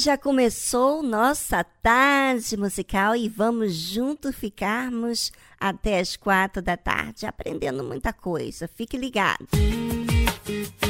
Já começou nossa tarde musical e vamos junto ficarmos até as quatro da tarde aprendendo muita coisa. Fique ligado. quiero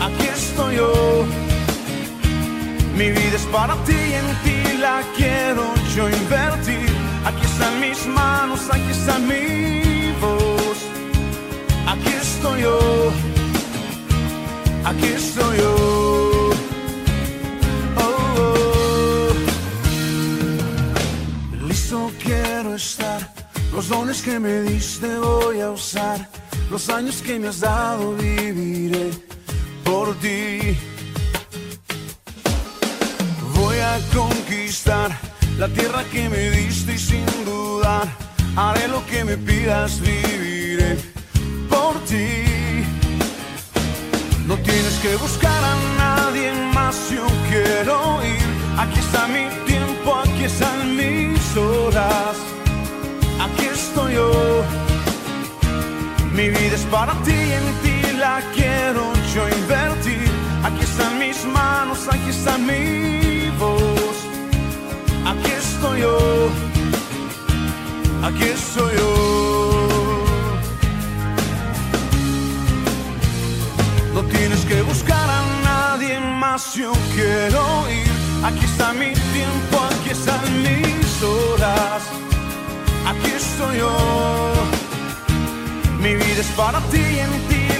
Aquí estoy yo. Mi vida es para ti y en ti la quiero yo invertir. Aquí están mis manos, aquí está mi voz. Aquí estoy yo. Aquí estoy yo. quiero estar. Los dones que me diste voy a usar. Los años que me has dado viviré por ti. Voy a conquistar la tierra que me diste y sin dudar haré lo que me pidas, viviré por ti. No tienes que buscar a nadie más, yo quiero ir. Aquí está mi tiempo, aquí están mis horas. Aquí estoy yo. Mi vida es para ti, en ti la quiero yo invertí. Aquí están mis manos, aquí está mi voz. Aquí estoy yo, aquí estoy yo. No tienes que buscar a nadie más, yo quiero ir. Aquí está mi tiempo, aquí están mis horas. Aquí estoy yo. Mi vida es para ti y en ti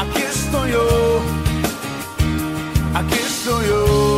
aquí estoy yo, aquí estoy yo.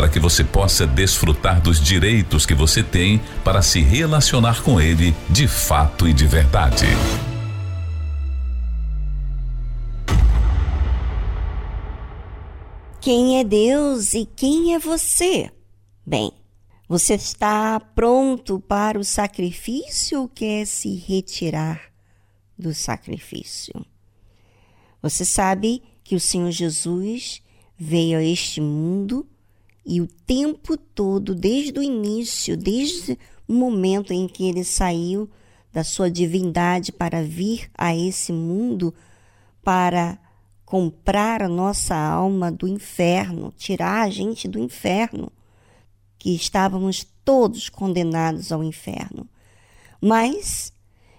Para que você possa desfrutar dos direitos que você tem para se relacionar com Ele de fato e de verdade. Quem é Deus e quem é você? Bem, você está pronto para o sacrifício ou quer se retirar do sacrifício? Você sabe que o Senhor Jesus veio a este mundo e o tempo todo, desde o início, desde o momento em que ele saiu da sua divindade para vir a esse mundo, para comprar a nossa alma do inferno, tirar a gente do inferno, que estávamos todos condenados ao inferno. Mas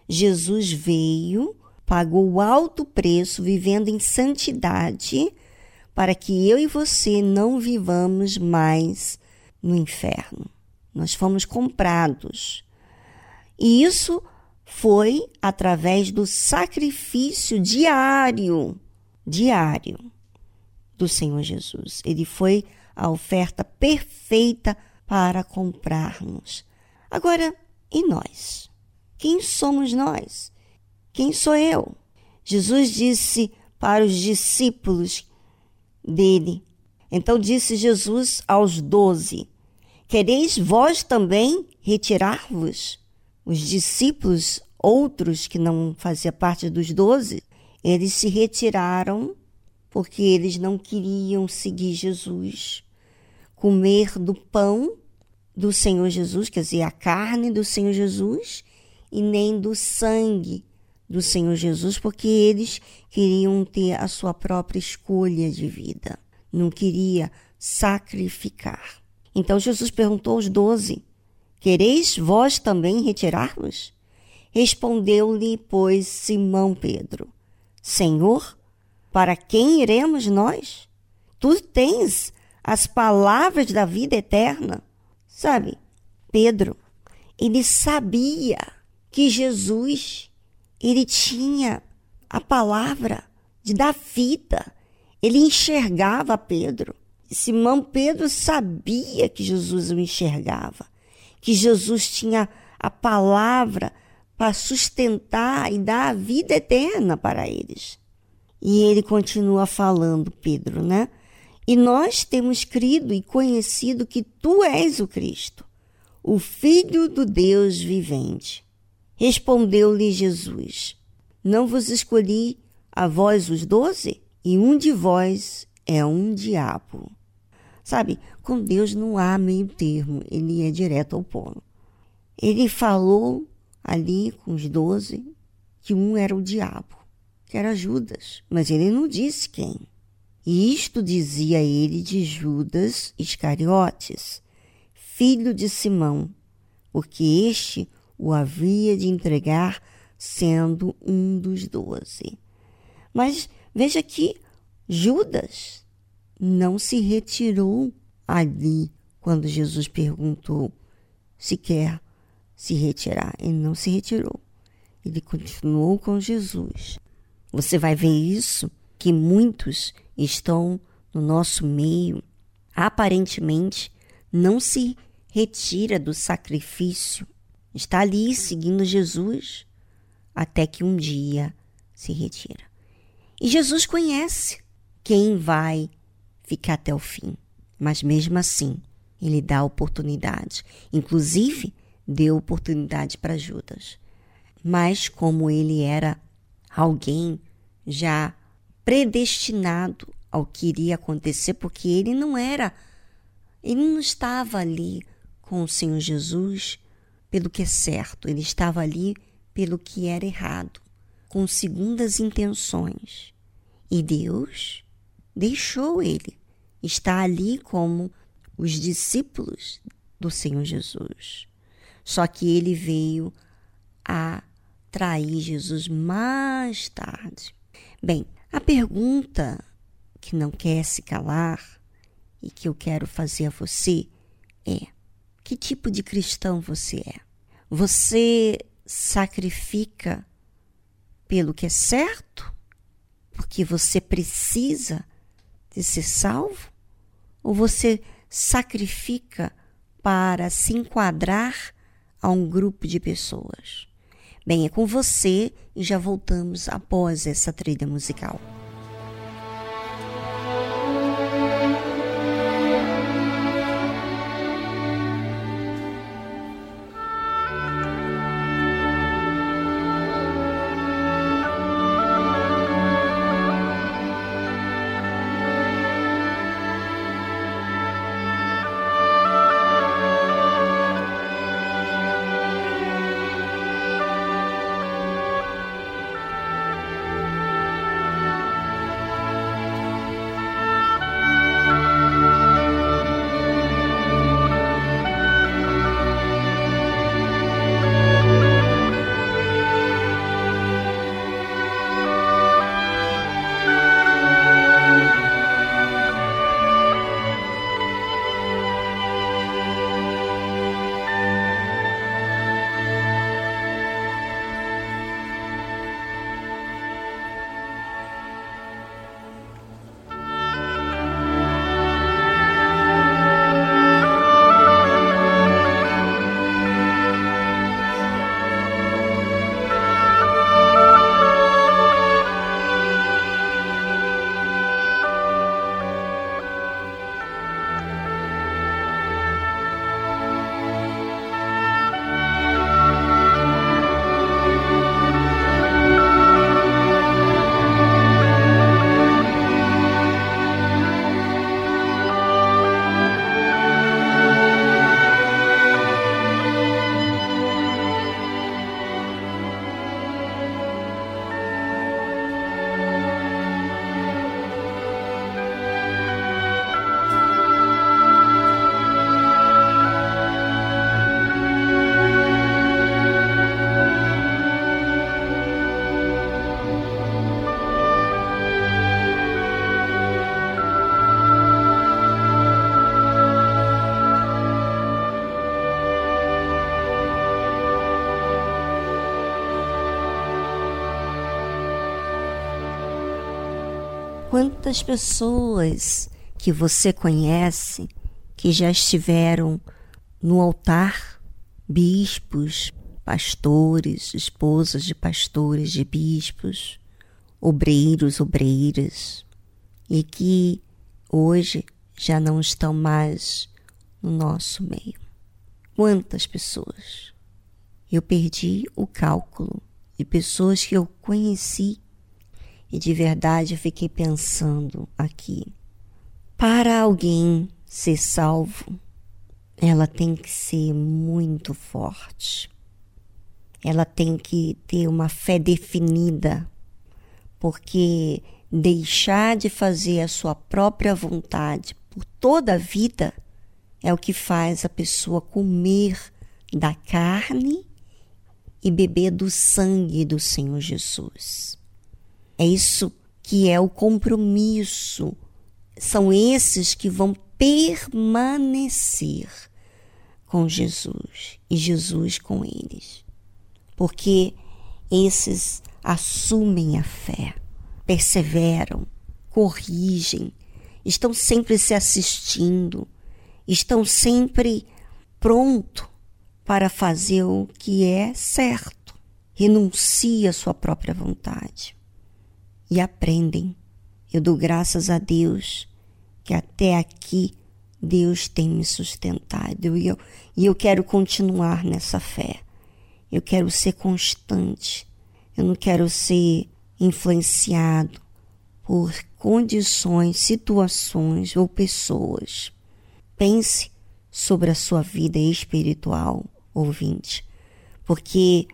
Jesus veio, pagou alto preço, vivendo em santidade, para que eu e você não vivamos mais no inferno. Nós fomos comprados. E isso foi através do sacrifício diário, diário do Senhor Jesus. Ele foi a oferta perfeita para comprar-nos. Agora, e nós? Quem somos nós? Quem sou eu? Jesus disse para os discípulos dele. Então disse Jesus aos doze: Quereis vós também retirar-vos? Os discípulos, outros que não faziam parte dos doze, eles se retiraram porque eles não queriam seguir Jesus, comer do pão do Senhor Jesus, quer dizer, a carne do Senhor Jesus, e nem do sangue do Senhor Jesus, porque eles queriam ter a sua própria escolha de vida, não queria sacrificar. Então Jesus perguntou aos doze: Quereis vós também retirar-vos? Respondeu-lhe, pois, Simão Pedro: Senhor, para quem iremos nós? Tu tens as palavras da vida eterna. Sabe, Pedro, ele sabia que Jesus, ele tinha a palavra de dar vida. Ele enxergava Pedro. Simão Pedro sabia que Jesus o enxergava, que Jesus tinha a palavra para sustentar e dar a vida eterna para eles. E ele continua falando, Pedro, né? E nós temos crido e conhecido que tu és o Cristo, o Filho do Deus vivente. Respondeu-lhe Jesus: Não vos escolhi a vós os doze? E um de vós é um diabo. Sabe, com Deus não há meio termo, ele é direto ao ponto. Ele falou ali com os doze que um era o diabo, que era Judas, mas ele não disse quem. E isto dizia ele de Judas Iscariotes, filho de Simão, porque este o havia de entregar sendo um dos doze. Mas veja que Judas não se retirou ali quando Jesus perguntou se quer se retirar. Ele não se retirou. Ele continuou com Jesus. Você vai ver isso que muitos estão no nosso meio, aparentemente não se retira do sacrifício, está ali seguindo Jesus até que um dia se retira. E Jesus conhece quem vai ficar até o fim, mas mesmo assim, ele dá oportunidade. Inclusive, deu oportunidade para Judas. Mas como ele era alguém já predestinado ao que iria acontecer, porque ele não era, ele não estava ali com o Senhor Jesus pelo que é certo, ele estava ali pelo que era errado, com segundas intenções. E Deus deixou ele estar ali como os discípulos do Senhor Jesus. Só que ele veio a trair Jesus mais tarde. Bem, a pergunta que não quer se calar e que eu quero fazer a você é: que tipo de cristão você é? Você sacrifica pelo que é certo? Porque você precisa de ser salvo? Ou você sacrifica para se enquadrar a um grupo de pessoas? Bem, é com você e já voltamos após essa trilha musical. Quantas pessoas que você conhece que já estiveram no altar, bispos, pastores, esposas de pastores, de bispos, obreiros, obreiras, e que hoje já não estão mais no nosso meio. Quantas pessoas? Eu perdi o cálculo de pessoas que eu conheci e de verdade eu fiquei pensando aqui. Para alguém ser salvo, ela tem que ser muito forte. Ela tem que ter uma fé definida, porque deixar de fazer a sua própria vontade por toda a vida é o que faz a pessoa comer da carne e beber do sangue do Senhor Jesus. É isso que é o compromisso. São esses que vão permanecer com Jesus e Jesus com eles. Porque esses assumem a fé, perseveram, corrigem, estão sempre se assistindo, estão sempre pronto para fazer o que é certo, renuncia à sua própria vontade e aprendem. Eu dou graças a Deus que até aqui Deus tem me sustentado e eu, e eu quero continuar nessa fé. Eu quero ser constante. Eu não quero ser influenciado por condições, situações ou pessoas. Pense sobre a sua vida espiritual, ouvinte, porque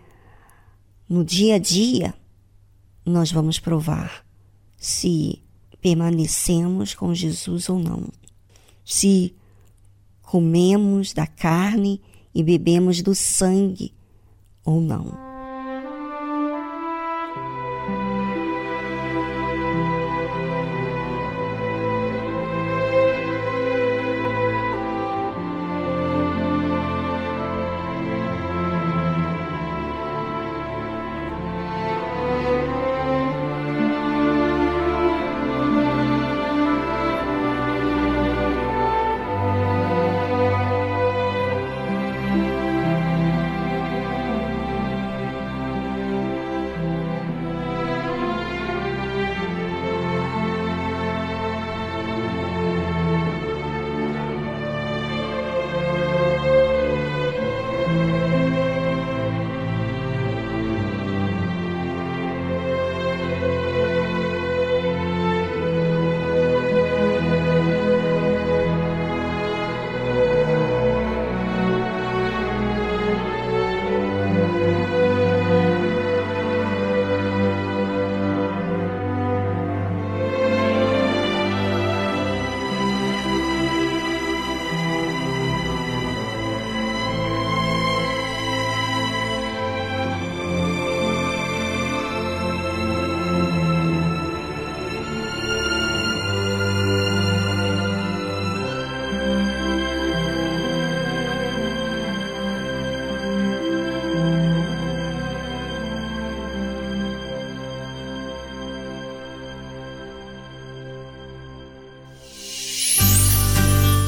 no dia a dia nós vamos provar se permanecemos com Jesus ou não se comemos da carne e bebemos do sangue ou não.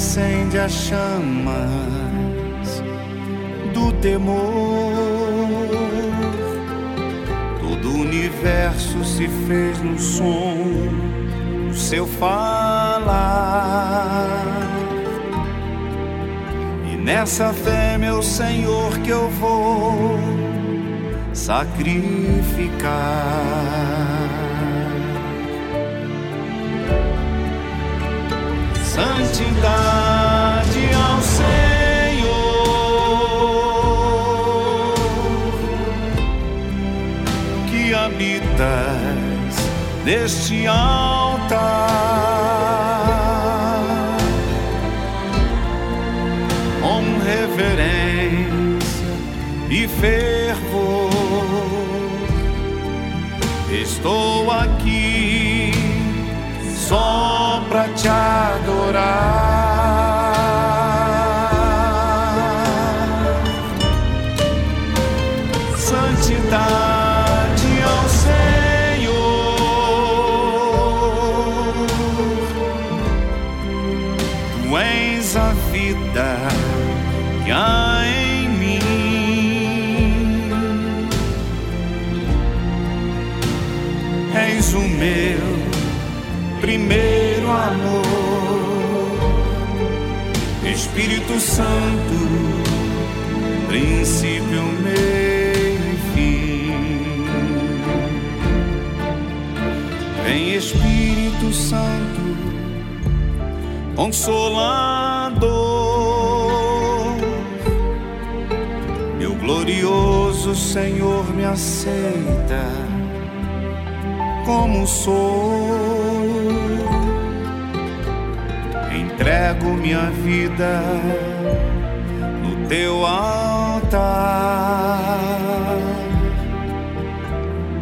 acende as chamas do temor. Todo o universo se fez no som do seu falar. E nessa fé, meu Senhor, que eu vou sacrificar. Santidade ao Senhor que habitas neste altar. Com reverência e fervor Estou aqui pra te adorar. Santo, princípio, meio e fim. Vem Espírito Santo, Consolador, meu glorioso Senhor me aceita como sou. Entrego minha vida teu altar.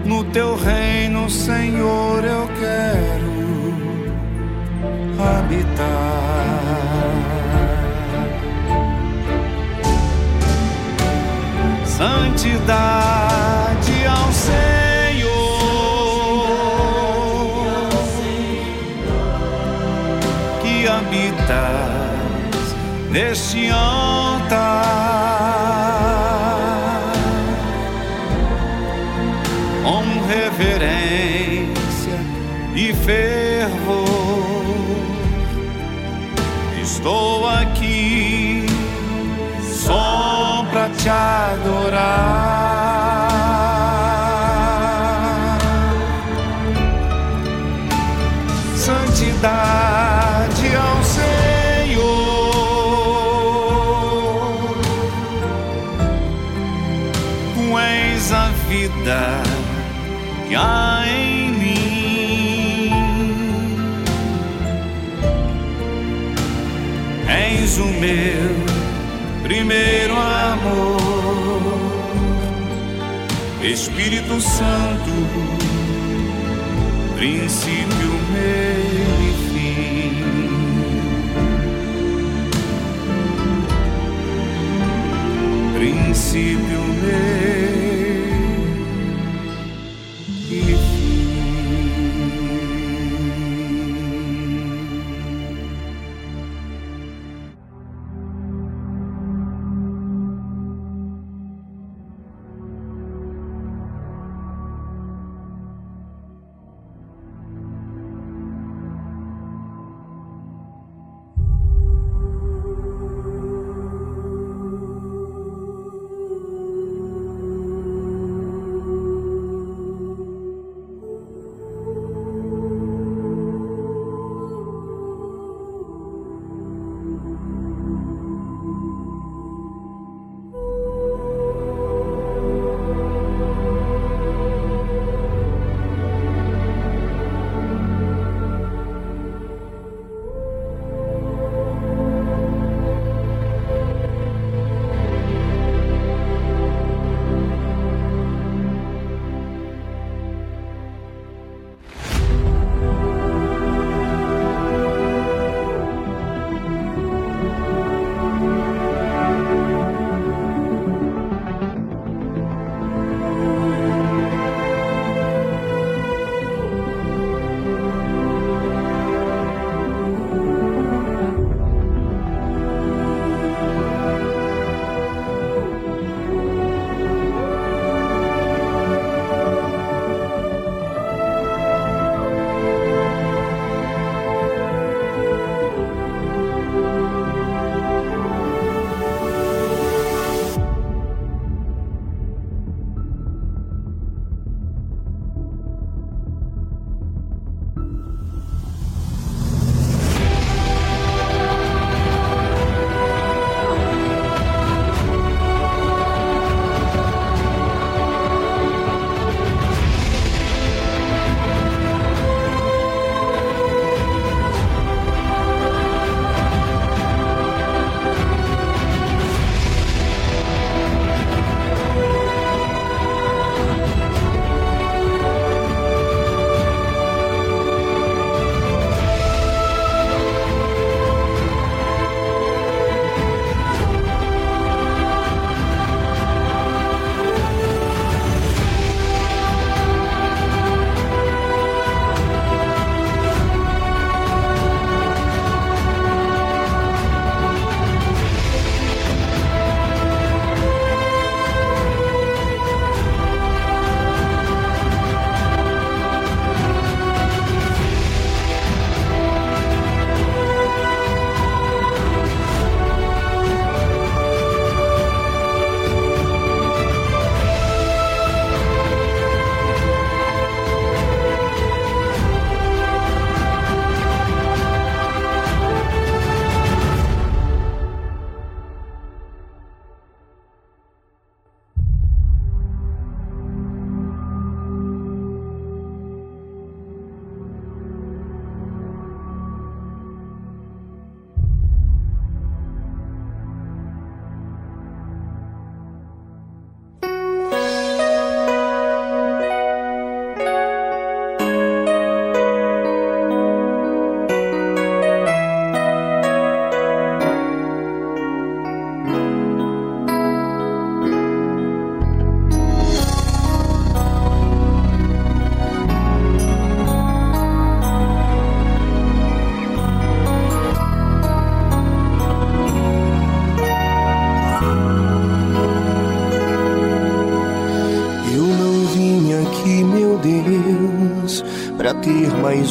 No teu reino, Senhor, eu quero habitar. Santidade ao Senhor, que habitas neste altar, com reverência e fervor. Estou aqui só pra te adorar. Vida que há em mim. És o meu primeiro amor, Espírito Santo, princípio, meio e fim. Princípio, meio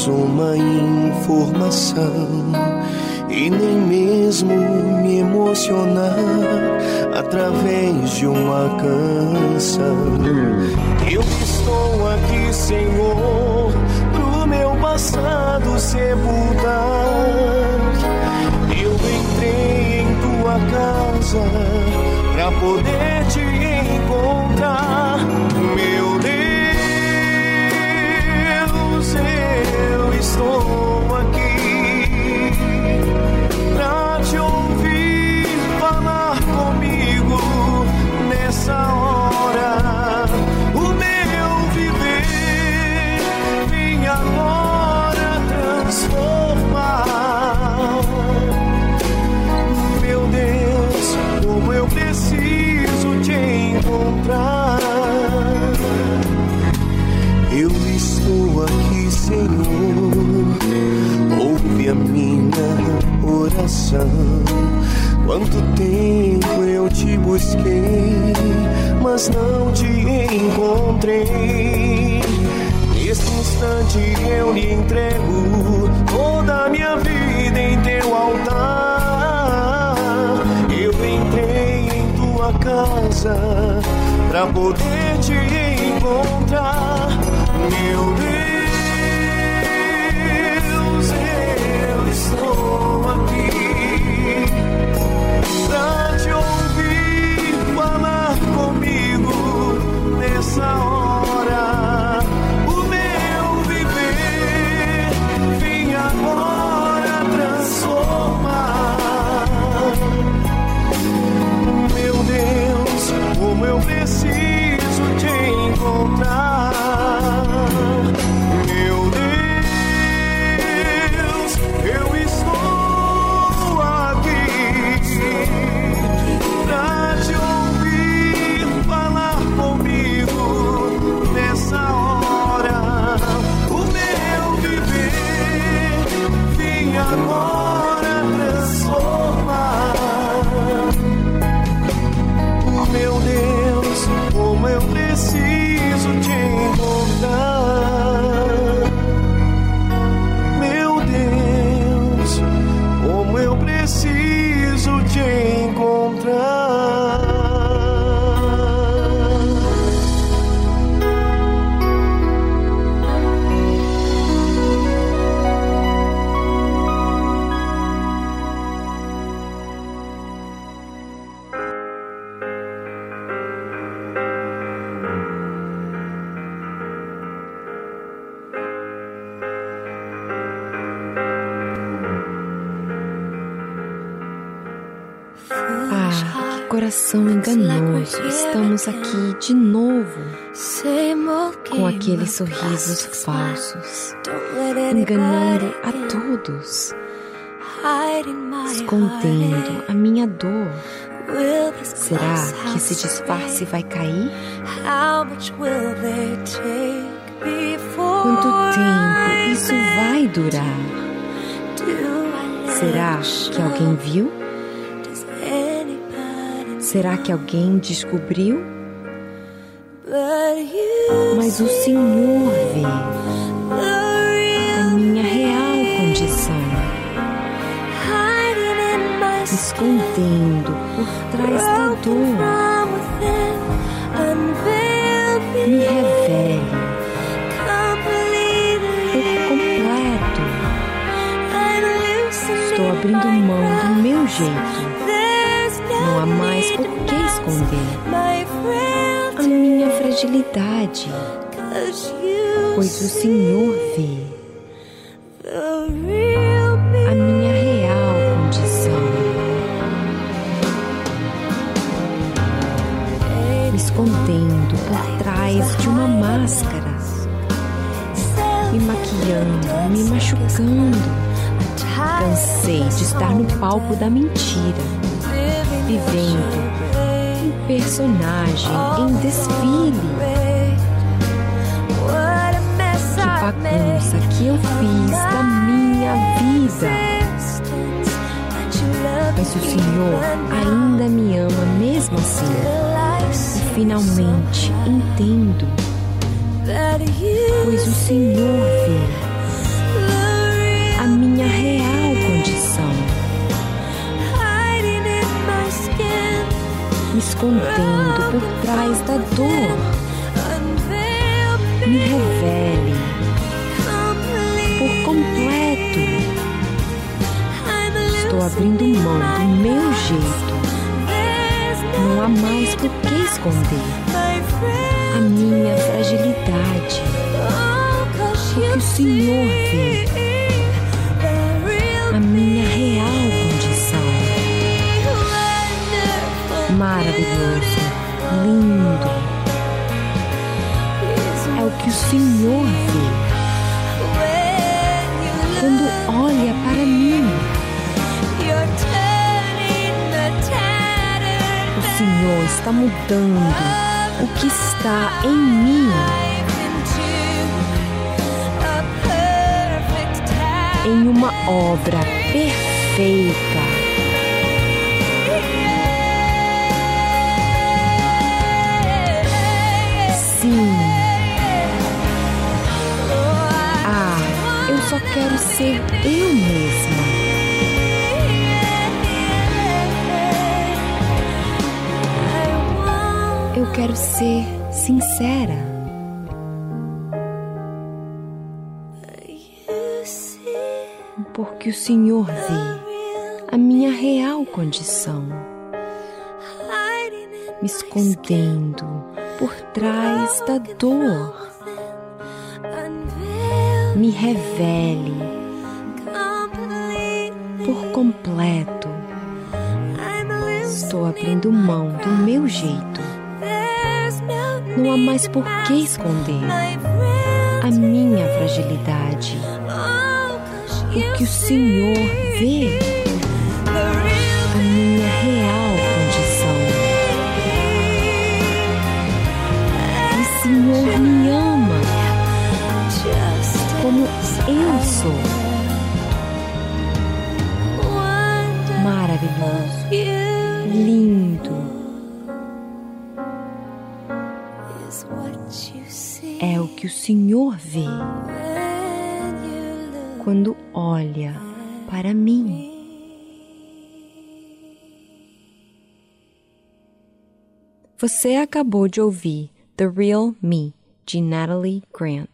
ter mais poder te encontrar, meu Deus. Sorrisos falsos, enganando a todos, escondendo a minha dor. Será que esse disfarce vai cair? Quanto tempo isso vai durar? Será que alguém viu? Será que alguém descobriu? Mas o Senhor vê. A minha real condição, escondendo por trás da dor. Me. Revele. Estou abrindo mão do meu jeito. Não há mais por que esconder a minha fragilidade, pois o Senhor vê a minha real condição. Me escondendo por trás de uma máscara, me maquiando, me machucando. Cansei de estar no palco da mentira, vivendo um personagem em desfile. Que bagunça que eu fiz da minha vida. Mas o Senhor ainda me ama mesmo assim. E finalmente entendo pois o Senhor vê a minha real escondendo por trás da dor. Me revele por completo. Estou abrindo mão do meu jeito. Não há mais por que esconder a minha fragilidade. Porque o Senhor vê Maravilhoso, lindo. É o que o Senhor vê quando olha para mim. O Senhor está mudando o que está em mim. Em uma obra perfeita. Quero ser eu mesma. Eu quero ser sincera. Porque o Senhor vê a minha real condição, me escondendo por trás da dor. Me revele por completo. Estou abrindo mão do meu jeito. Não há mais por que esconder a minha fragilidade. Porque o Senhor vê o Senhor vê quando olha para mim. Você acabou de ouvir The Real Me de Natalie Grant.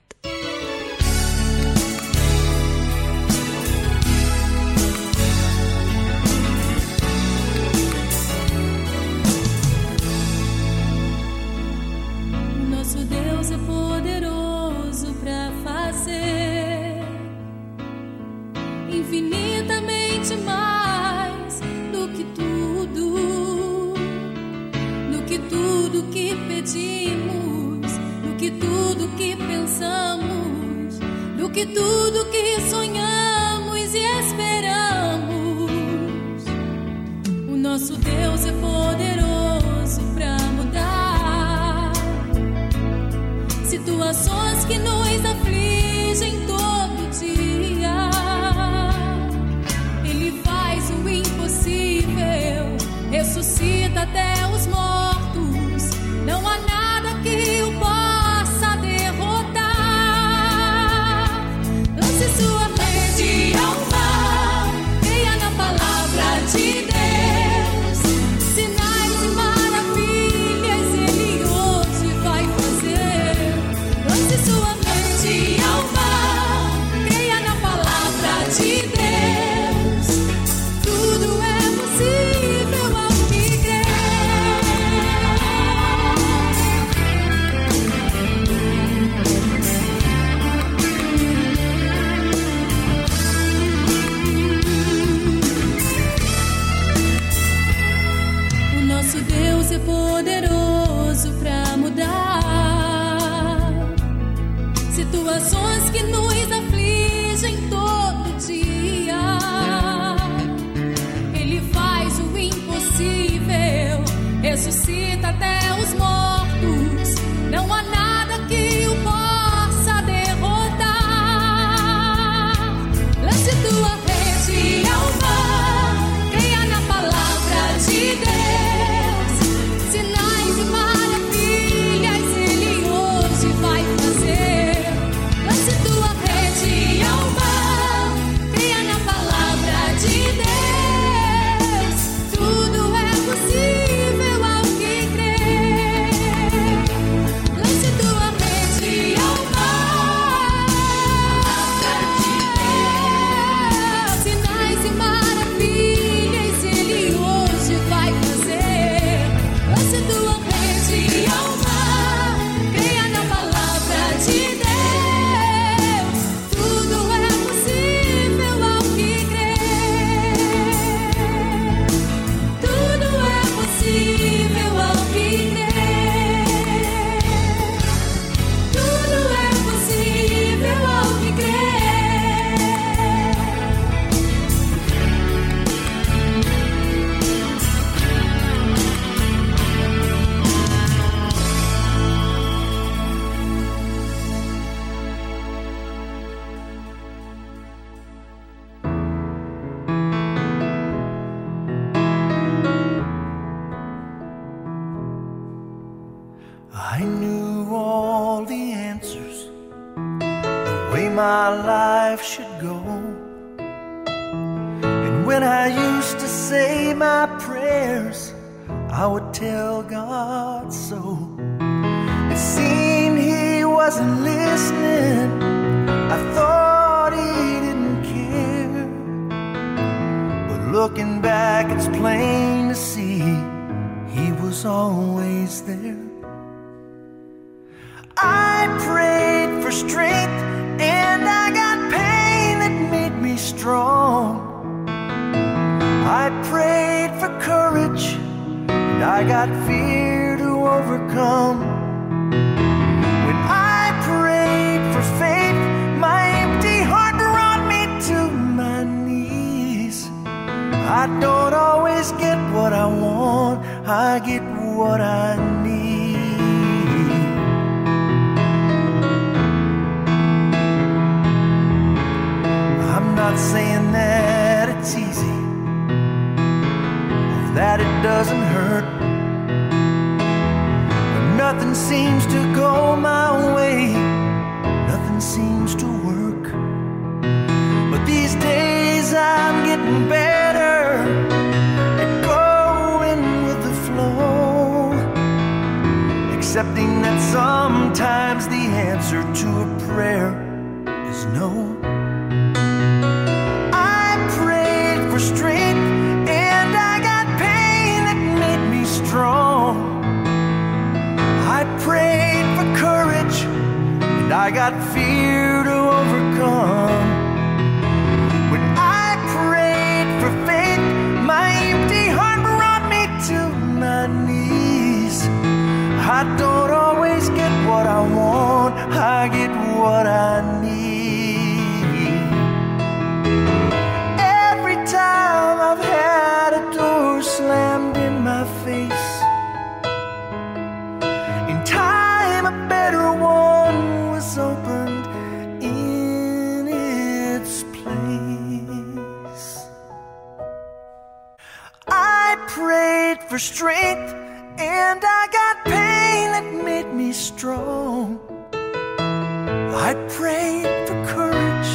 for strength, and I got pain that made me strong. I prayed for courage,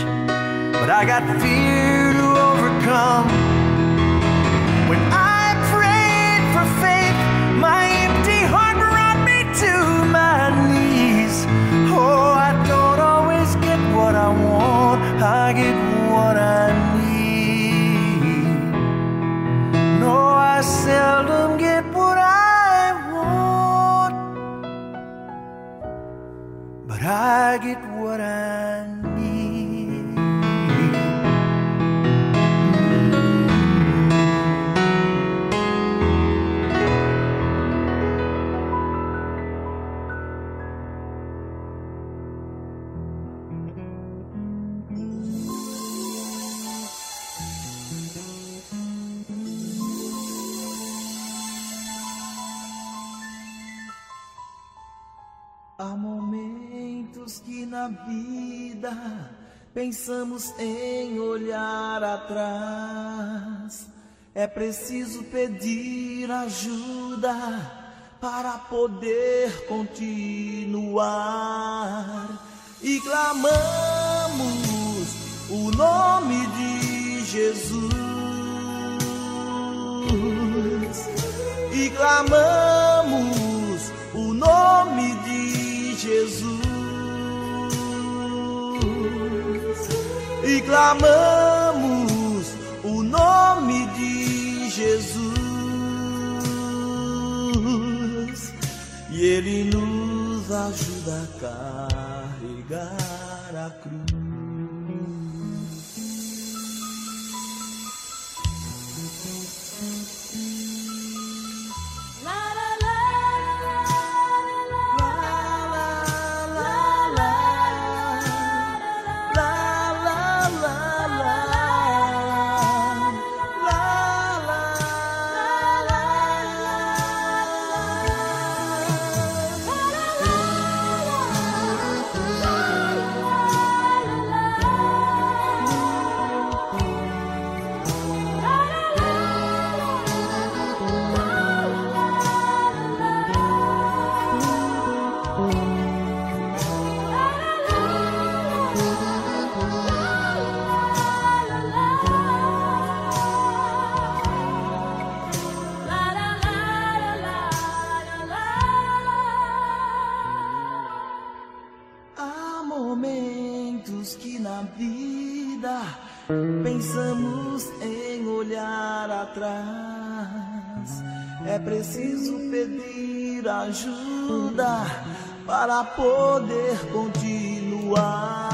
but I got fear to overcome. I get pensamos em olhar atrás. É preciso pedir ajuda para poder continuar. E clamamos o nome de Jesus. E clamamos o nome de Jesus. e clamamos o nome de Jesus e Ele nos ajuda a cá. Atrás, é preciso pedir ajuda para poder continuar.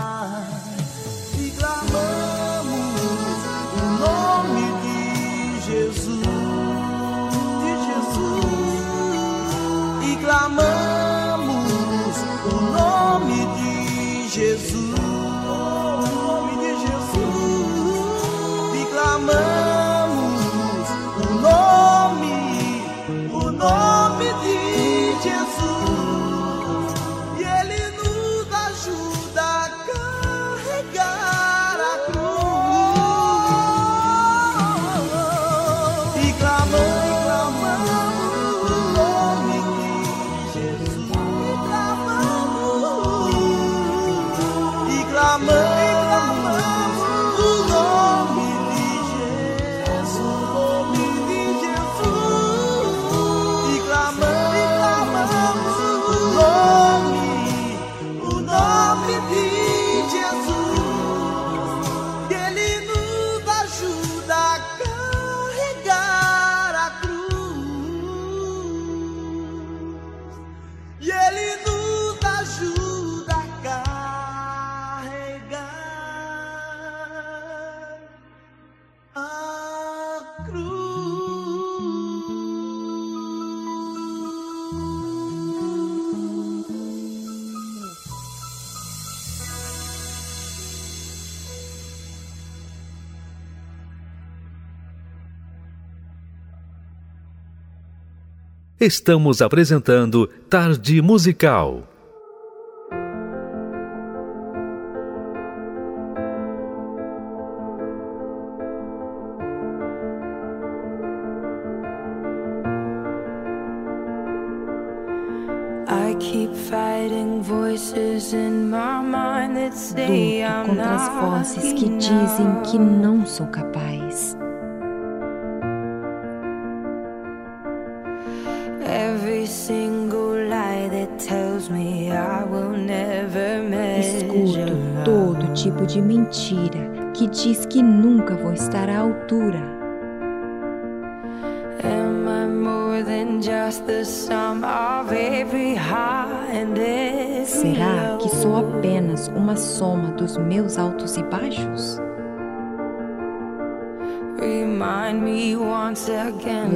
Estamos apresentando Tarde Musical. Luto contra as vozes que dizem que não sou capaz. De mentira que diz que nunca vou estar à altura. Será que sou apenas uma soma dos meus altos e baixos?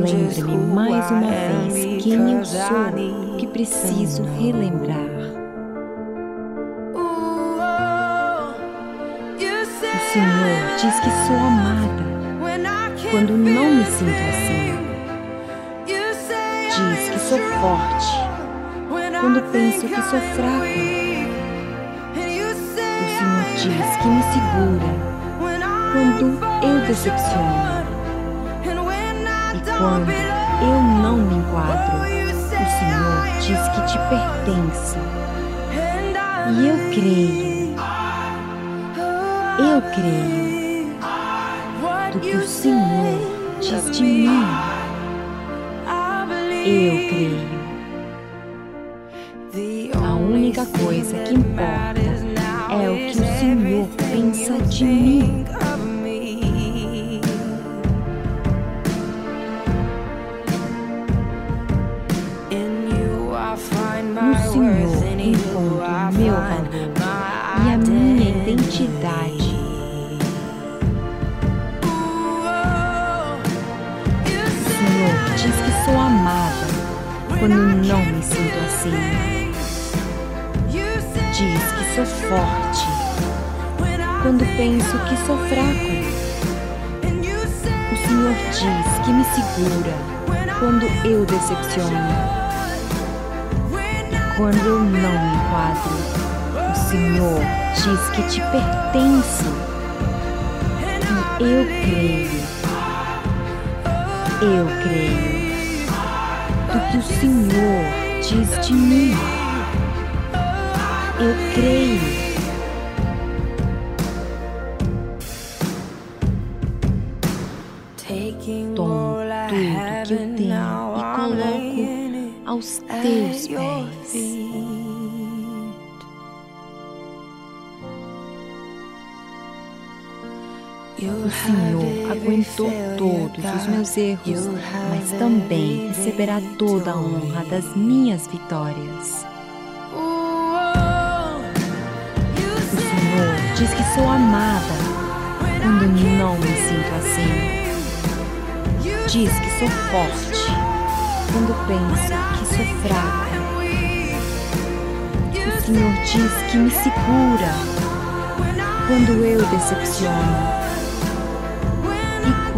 Lembre-me mais uma vez quem eu sou, que preciso relembrar. Senhor diz que sou amada quando não me sinto assim. Diz que sou forte quando penso que sou fraco. O Senhor diz que me segura quando eu decepciono e quando eu não me enquadro, o Senhor diz que te pertence. E eu creio, eu creio do que o Senhor diz de mim. Eu creio. A única coisa que importa é o que o Senhor pensa de mim. Assim. Diz que sou forte quando penso que sou fraco. O Senhor diz que me segura quando eu decepciono quando eu não me enquadro. O Senhor diz que te pertence. E eu creio, eu creio do que o Senhor diz de mim. Eu creio. Senhor aguentou todos os meus erros, mas também receberá toda a honra das minhas vitórias. O Senhor diz que sou amada quando não me sinto assim. Diz que sou forte quando penso que sou fraca. O Senhor diz que me segura quando eu decepciono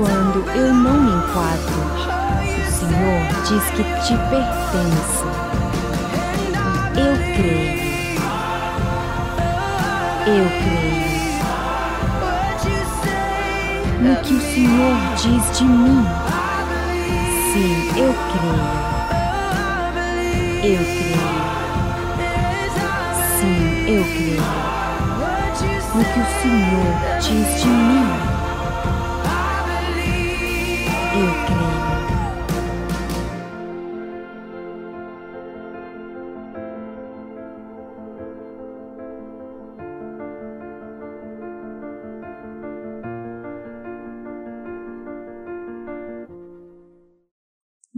quando eu não me enquadro. O Senhor diz que te pertence. Eu creio. Eu creio. No que o Senhor diz de mim. Sim, eu creio. Eu creio. Sim, eu creio. No que o Senhor diz de mim.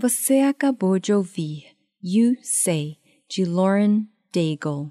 Você acabou de ouvir You Say, de Lauren Daigle.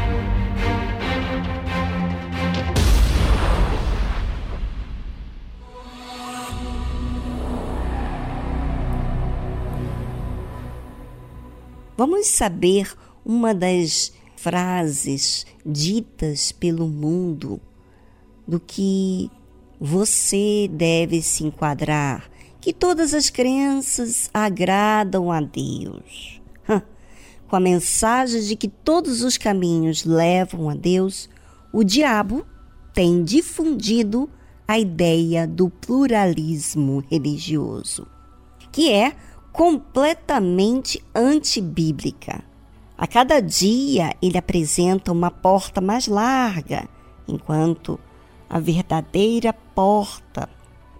Vamos saber uma das frases ditas pelo mundo do que você deve se enquadrar, que todas as crenças agradam a Deus. Com a mensagem de que todos os caminhos levam a Deus, o diabo tem difundido a ideia do pluralismo religioso, que é completamente antibíblica. A cada dia ele apresenta uma porta mais larga, enquanto a verdadeira porta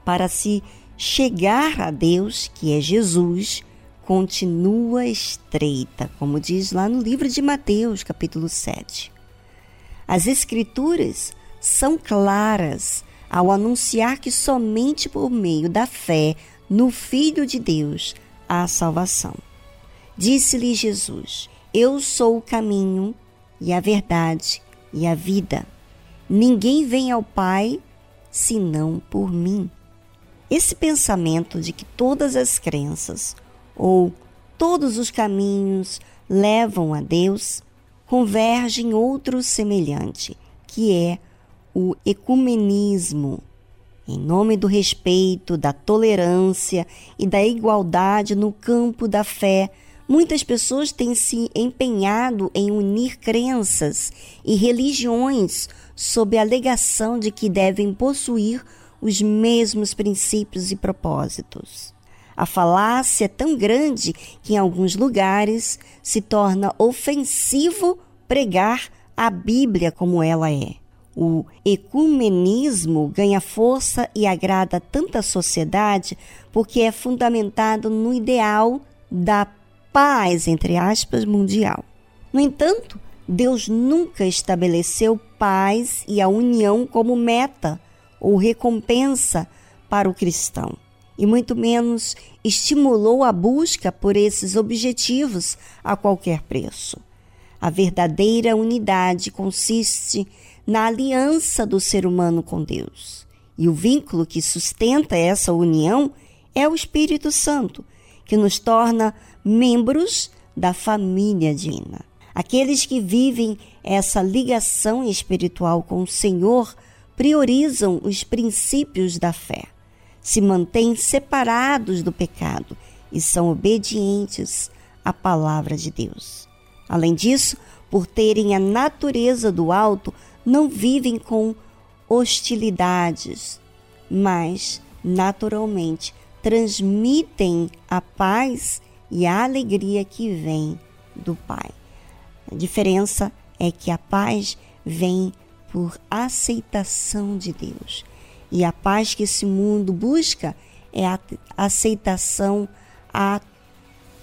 para se chegar a Deus, que é Jesus, continua estreita, como diz lá no livro de Mateus, capítulo 7. As Escrituras são claras ao anunciar que somente por meio da fé no Filho de Deus à salvação. Disse-lhe Jesus: Eu sou o caminho e a verdade e a vida. Ninguém vem ao Pai senão por mim. Esse pensamento de que todas as crenças ou todos os caminhos levam a Deus converge em outro semelhante, que é o ecumenismo em nome do respeito, da tolerância e da igualdade no campo da fé, muitas pessoas têm se empenhado em unir crenças e religiões sob a alegação de que devem possuir os mesmos princípios e propósitos. A falácia é tão grande que, em alguns lugares, se torna ofensivo pregar a Bíblia como ela é. O ecumenismo ganha força e agrada tanta sociedade porque é fundamentado no ideal da paz, entre aspas, mundial. No entanto, Deus nunca estabeleceu paz e a união como meta ou recompensa para o cristão, e muito menos estimulou a busca por esses objetivos a qualquer preço. A verdadeira unidade consiste na aliança do ser humano com Deus. E o vínculo que sustenta essa união é o Espírito Santo, que nos torna membros da família divina. Aqueles que vivem essa ligação espiritual com o Senhor priorizam os princípios da fé, se mantêm separados do pecado e são obedientes à palavra de Deus. Além disso, por terem a natureza do alto, não vivem com hostilidades, mas naturalmente transmitem a paz e a alegria que vem do Pai. A diferença é que a paz vem por aceitação de Deus. E a paz que esse mundo busca é a aceitação a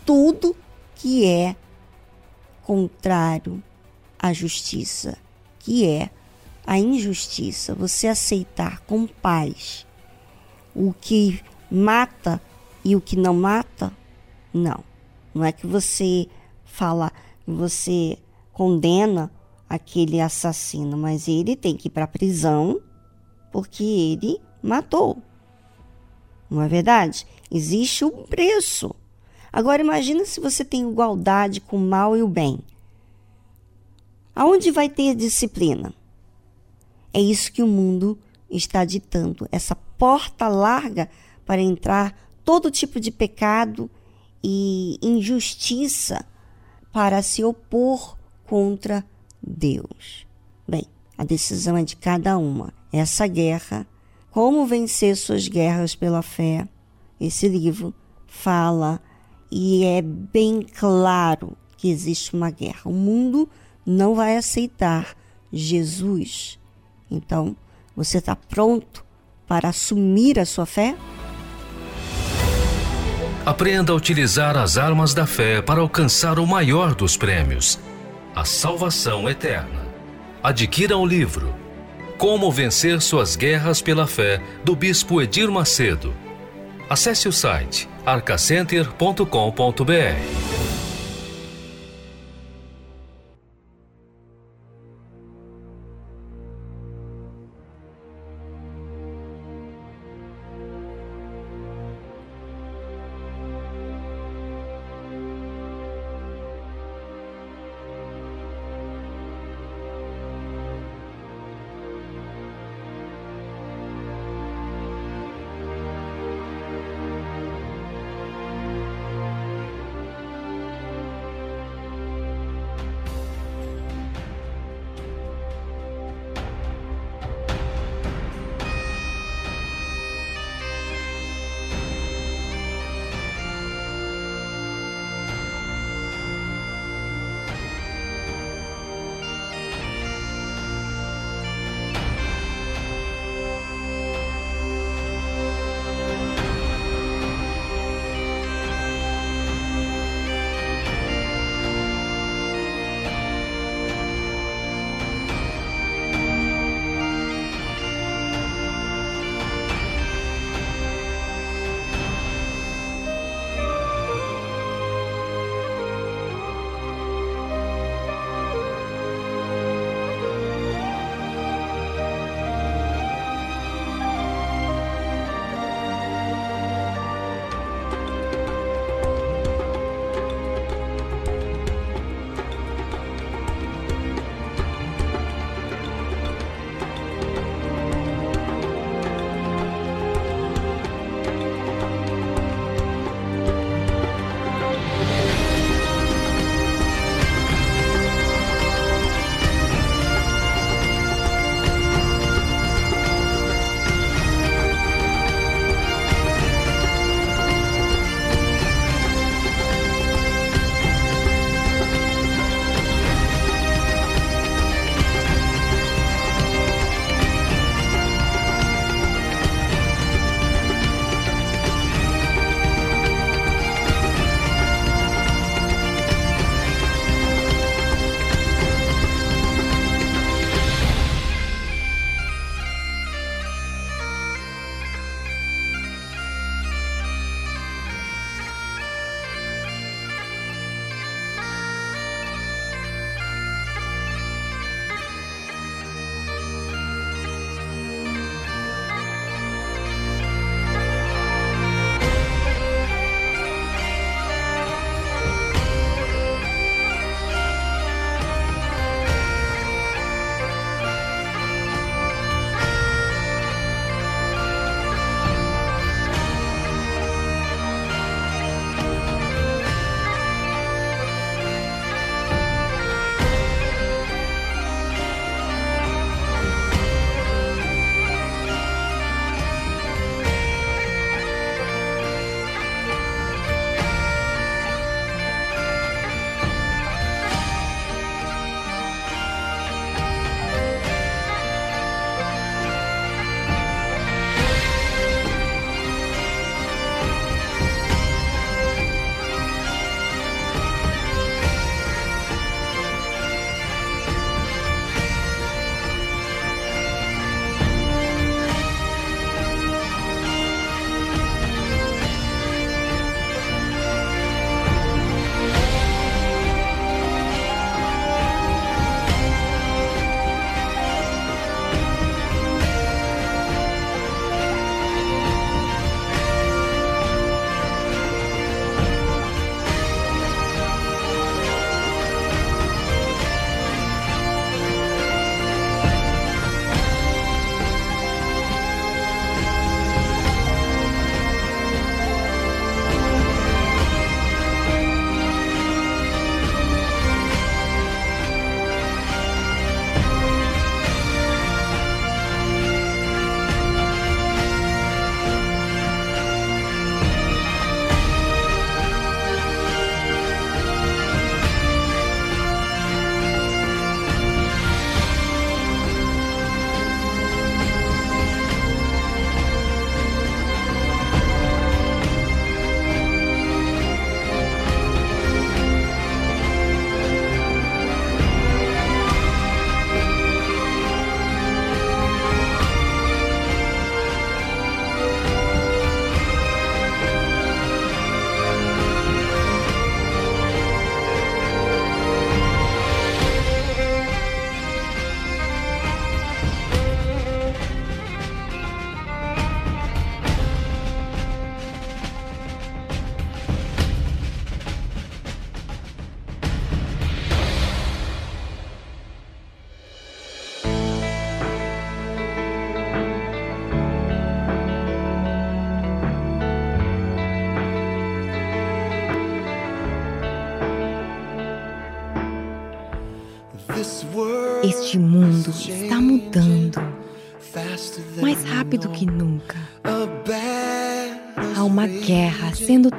tudo que é contrário à justiça que é a injustiça, você aceitar com paz o que mata e o que não mata, não. Não é que você fala, você condena aquele assassino, mas ele tem que ir para a prisão porque ele matou. Não é verdade? Existe um preço. Agora imagina se você tem igualdade com o mal e o bem. Aonde vai ter disciplina? É isso que o mundo está ditando, essa porta larga para entrar todo tipo de pecado e injustiça para se opor contra Deus. Bem, a decisão é de cada uma. Essa guerra, como vencer suas guerras pela fé, esse livro fala e é bem claro que existe uma guerra. O mundo não vai aceitar Jesus. Então, você está pronto para assumir a sua fé? Aprenda a utilizar as armas da fé para alcançar o maior dos prêmios, a salvação eterna. Adquira o livro Como Vencer Suas Guerras pela Fé, do Bispo Edir Macedo. Acesse o site arcacenter.com.br.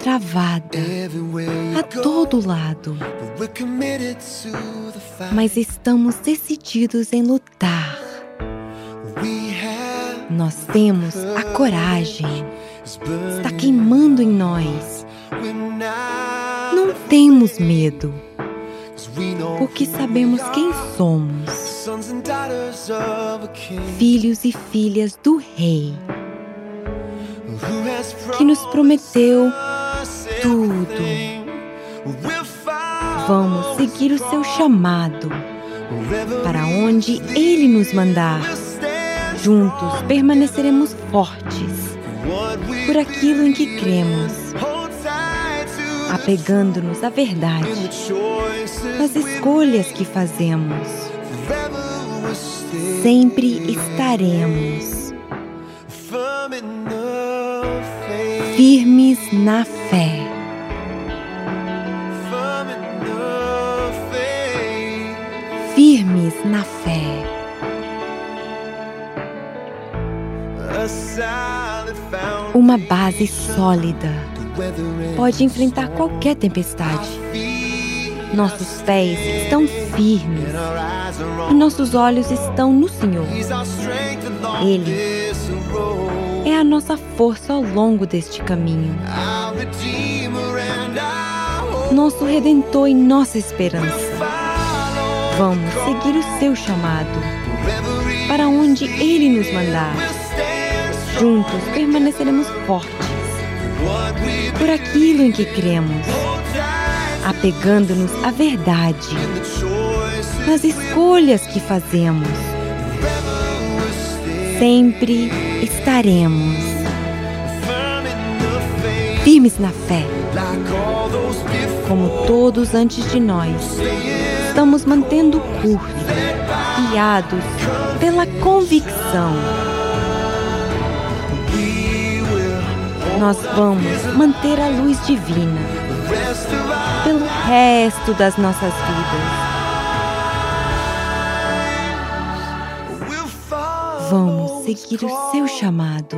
travada a todo lado. Mas estamos decididos em lutar. Nós temos a coragem. Está queimando em nós. Não temos medo porque sabemos quem somos filhos e filhas do Rei, que nos prometeu tudo. Vamos seguir o seu chamado para onde Ele nos mandar. Juntos permaneceremos fortes por aquilo em que cremos apegando-nos à verdade, nas escolhas que fazemos. Sempre estaremos firmes na fé. Firmes na fé. Uma base sólida pode enfrentar qualquer tempestade. Nossos pés estão firmes e nossos olhos estão no Senhor. Ele é a nossa força ao longo deste caminho. Nosso redentor e nossa esperança. Vamos seguir o seu chamado para onde ele nos mandar. Juntos permaneceremos fortes por aquilo em que cremos, apegando-nos à verdade, nas escolhas que fazemos. Sempre estaremos firmes na fé, como todos antes de nós. Estamos mantendo o curso, guiados pela convicção nós vamos manter a luz divina pelo resto das nossas vidas. Vamos seguir o seu chamado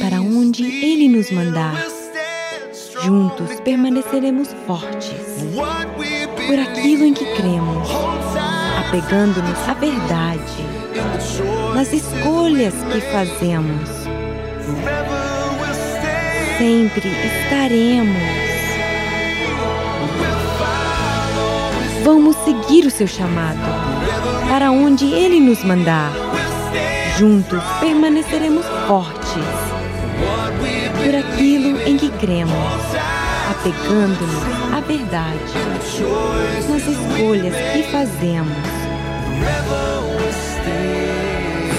para onde ele nos mandar. Juntos permaneceremos fortes por aquilo em que cremos, apegando-nos à verdade, nas escolhas que fazemos sempre estaremos. Vamos seguir o seu chamado para onde ele nos mandar. Juntos permaneceremos fortes por aquilo em que cremos, apegando-nos à verdade, nas escolhas que fazemos.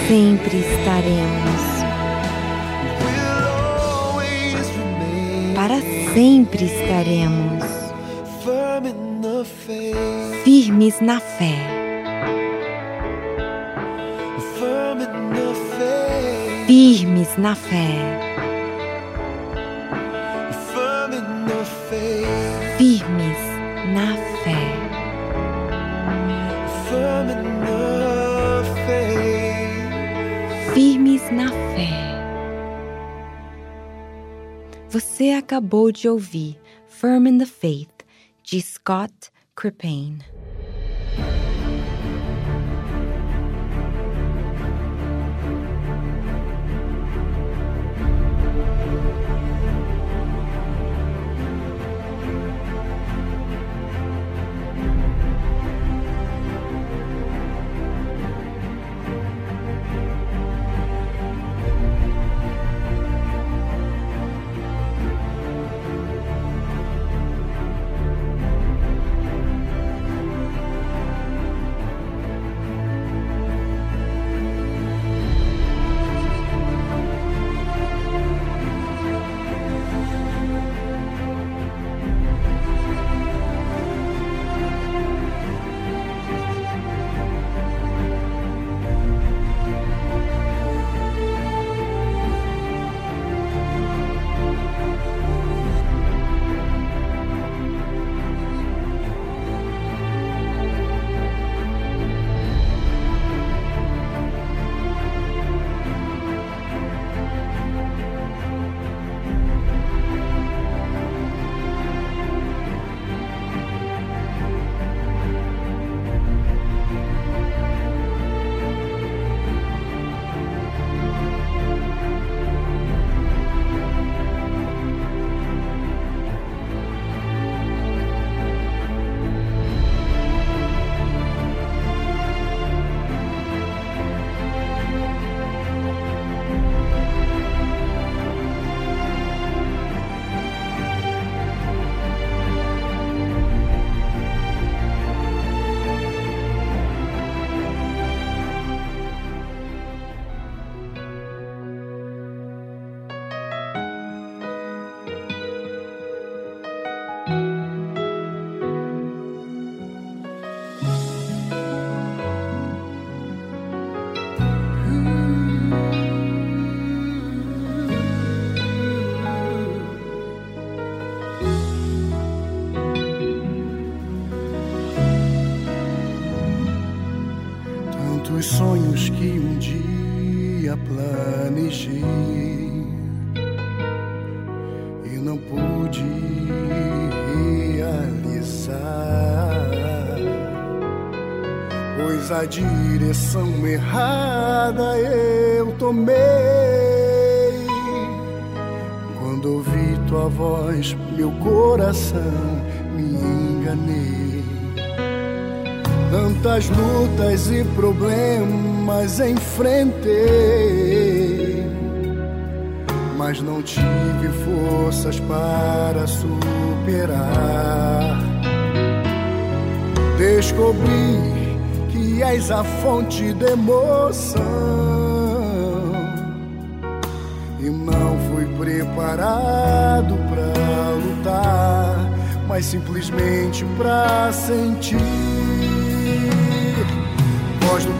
Sempre estaremos para sempre estaremos firmes na fé. Firmes na fé. Acabou de ouvir Firm in the Faith, de Scott Crippen. Sonhos que um dia planejei e não pude realizar, pois a direção errada eu tomei. Quando ouvi tua voz, meu coração me enganei Tantas lutas e problemas enfrentei, mas não tive forças para superar. Descobri que és a fonte de emoção. E não fui preparado para lutar, mas simplesmente para sentir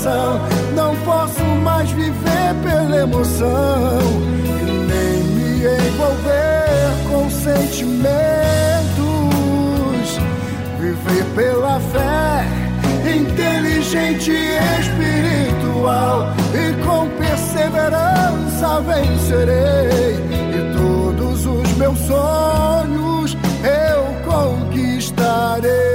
coração. Não posso mais viver pela emoção e nem me envolver com sentimentos. Viver pela fé, inteligente e espiritual, e com perseverança vencerei meus sonhos eu conquistarei.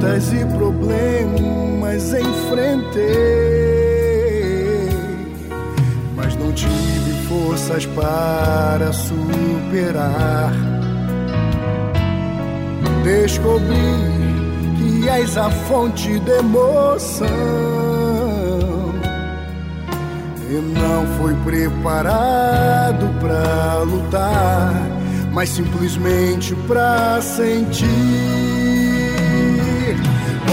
Lutas e problemas enfrentei, mas não tive forças para superar descobri que és a fonte de emoção. E não fui preparado para lutar, mas simplesmente para sentir.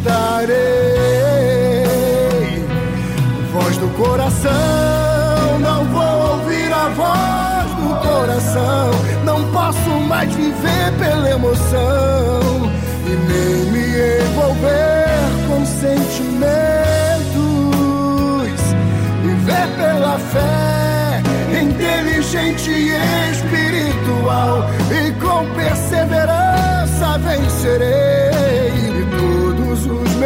conquistarei. Voz do coração, não vou ouvir a voz do coração não posso mais viver pela emoção e nem me envolver com sentimentos. Viver pela fé, inteligente e espiritual, e com perseverança vencerei.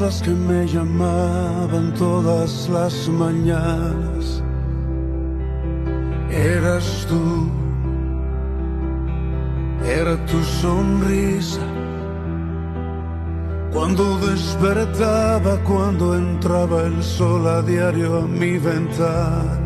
Las que me llamaban todas las mañanas. Eras tú, era tu sonrisa. Cuando despertaba, cuando entraba el sol a diario a mi ventana.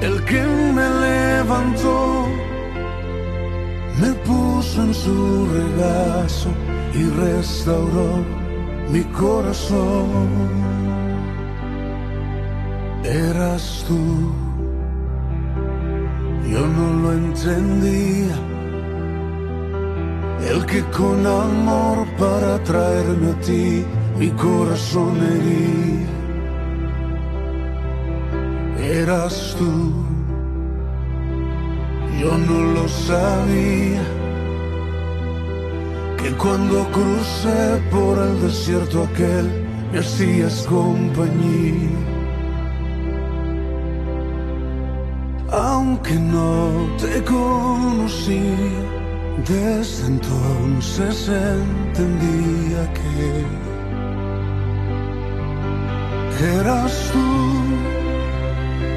el que me levantó, me puso en su regazo y restauró mi corazón. Eras tú, yo no lo entendía. El que con amor para traerme a ti mi corazón hería. Eras tú, yo no lo sabía que cuando crucé por el desierto aquel me hacías compañía. Aunque no te conocí, desde entonces entendía que eras tú,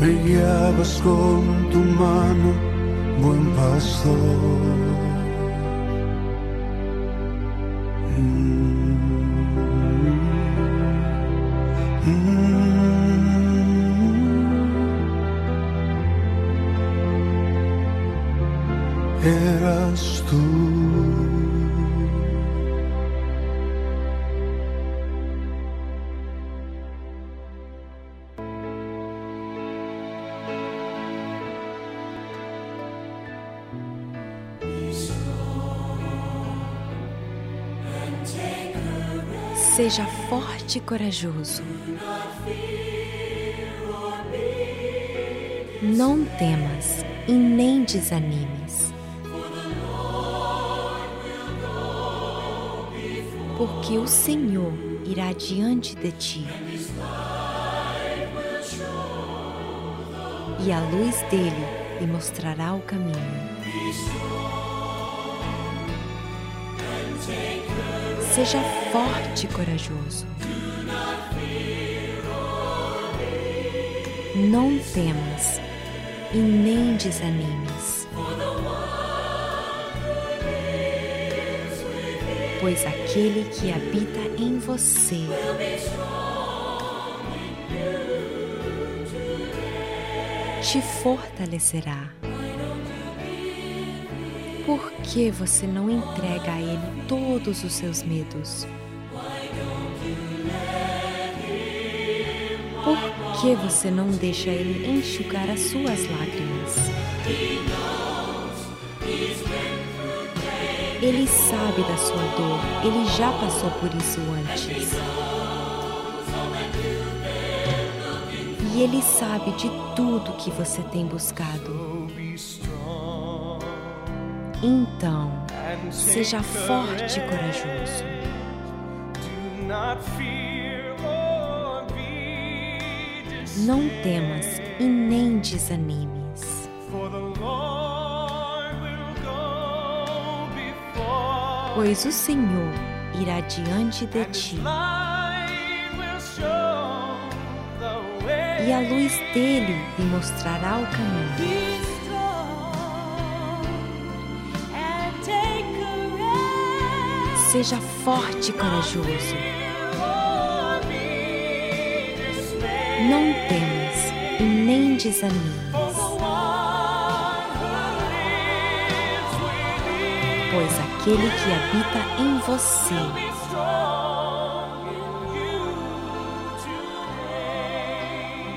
Me guiabas con tu mano buen pastor. Eras tú. Seja forte e corajoso. Não temas e nem desanimes. Porque o Senhor irá diante de ti. E a luz dele lhe mostrará o caminho. Seja forte e corajoso. Não temas e nem desanimes. Pois aquele que habita em você te fortalecerá. Que você não entrega a Ele todos os seus medos? Por que você não deixa Ele enxugar as suas lágrimas? Ele sabe da sua dor, ele já passou por isso antes. E ele sabe de tudo que você tem buscado. Então, seja forte e corajoso. Não temas e nem desanimes. Pois o Senhor irá diante de ti. E a luz dele lhe mostrará o caminho. Seja forte e corajoso. Não temas e nem desanimes. Pois aquele que habita em você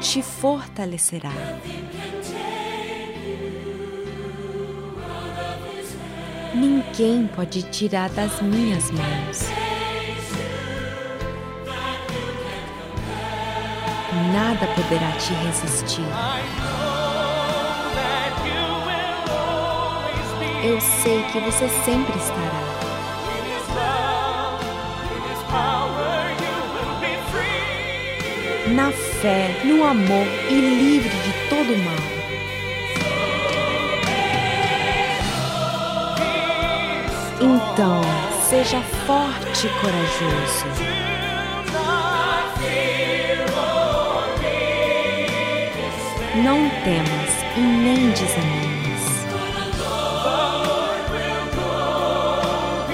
te fortalecerá. Ninguém pode tirar das minhas mãos. nada poderá te resistir. Eu sei que você sempre estará. Na fé, no amor e livre de todo mal. Então, seja forte e corajoso. Não temas e nem desanimes,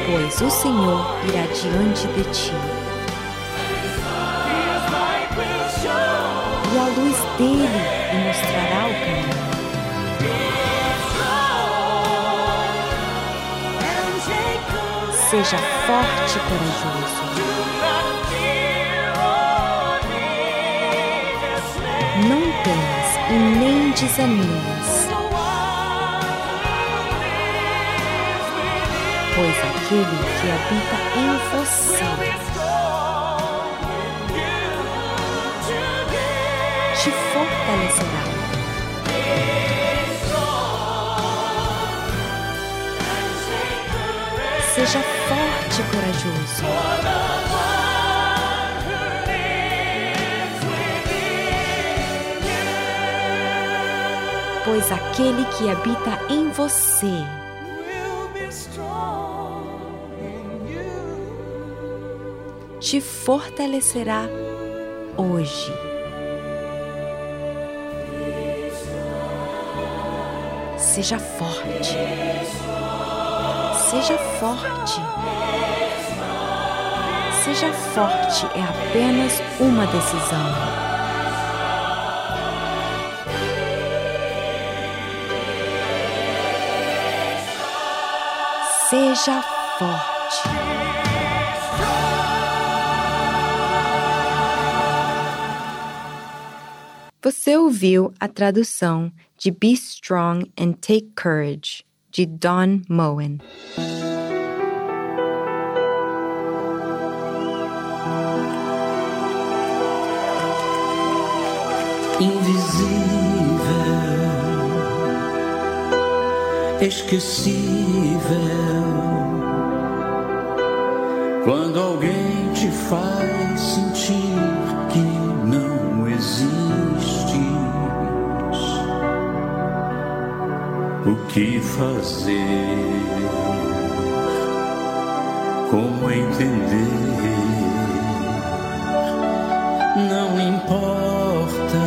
pois o Senhor irá diante de ti. E a luz dele Seja forte e corajoso. Não temas e nem desanimes, pois aquele que habita em você forte e corajoso. pois aquele que habita em você te fortalecerá hoje. Seja forte. Seja forte. Seja forte é apenas uma decisão. Seja forte. Você ouviu a tradução de Be Strong and Take Courage, de Don Moen. Invisível, esquecível quando alguém te faz sentir que não existes, o que fazer? Como entender? Não importa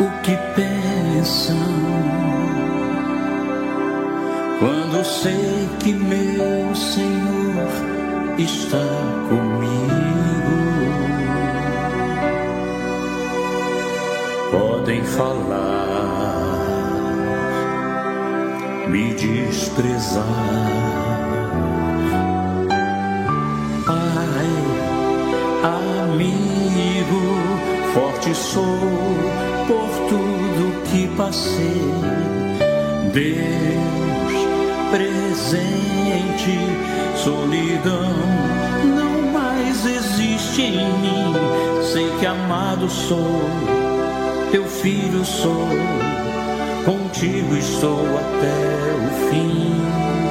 o que pensam quando sei que meu Senhor está comigo. Podem falar, me desprezar. Pai, amigo, forte sou por tudo que passei. Deus presente, solidão não mais existe em mim. Sei que amado sou, teu filho sou, contigo estou até o fim.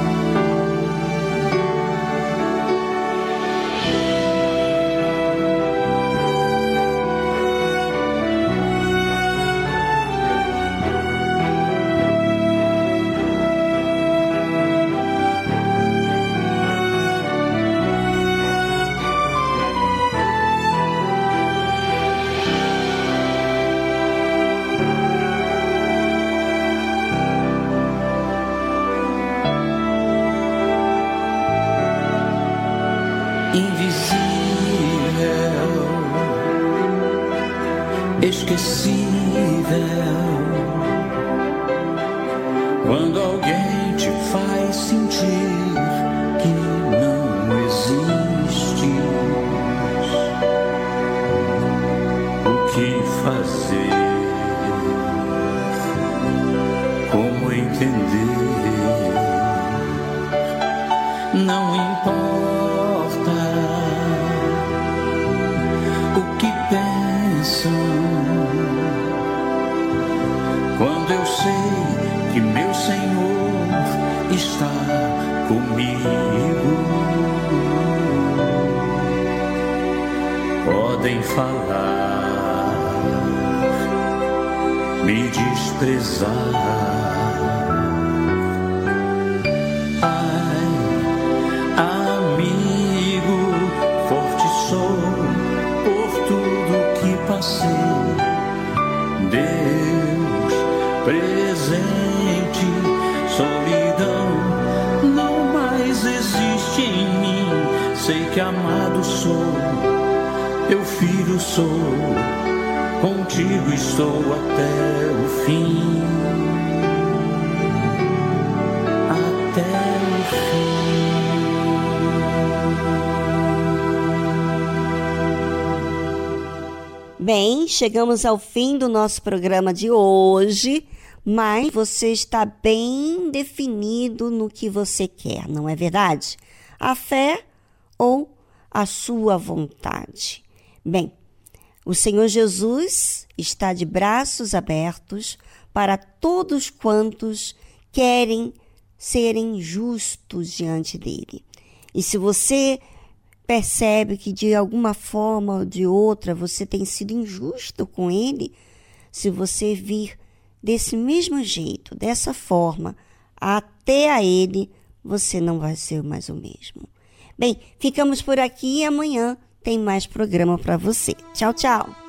Chegamos ao fim do nosso programa de hoje, mas você está bem definido no que você quer, não é verdade? A fé ou a sua vontade? Bem, o Senhor Jesus está de braços abertos para todos quantos querem serem justos diante dele. E se você percebe que de alguma forma ou de outra você tem sido injusto com ele, se você vir desse mesmo jeito, dessa forma, até a ele, você não vai ser mais o mesmo. Bem, ficamos por aqui e amanhã tem mais programa para você. Tchau, tchau.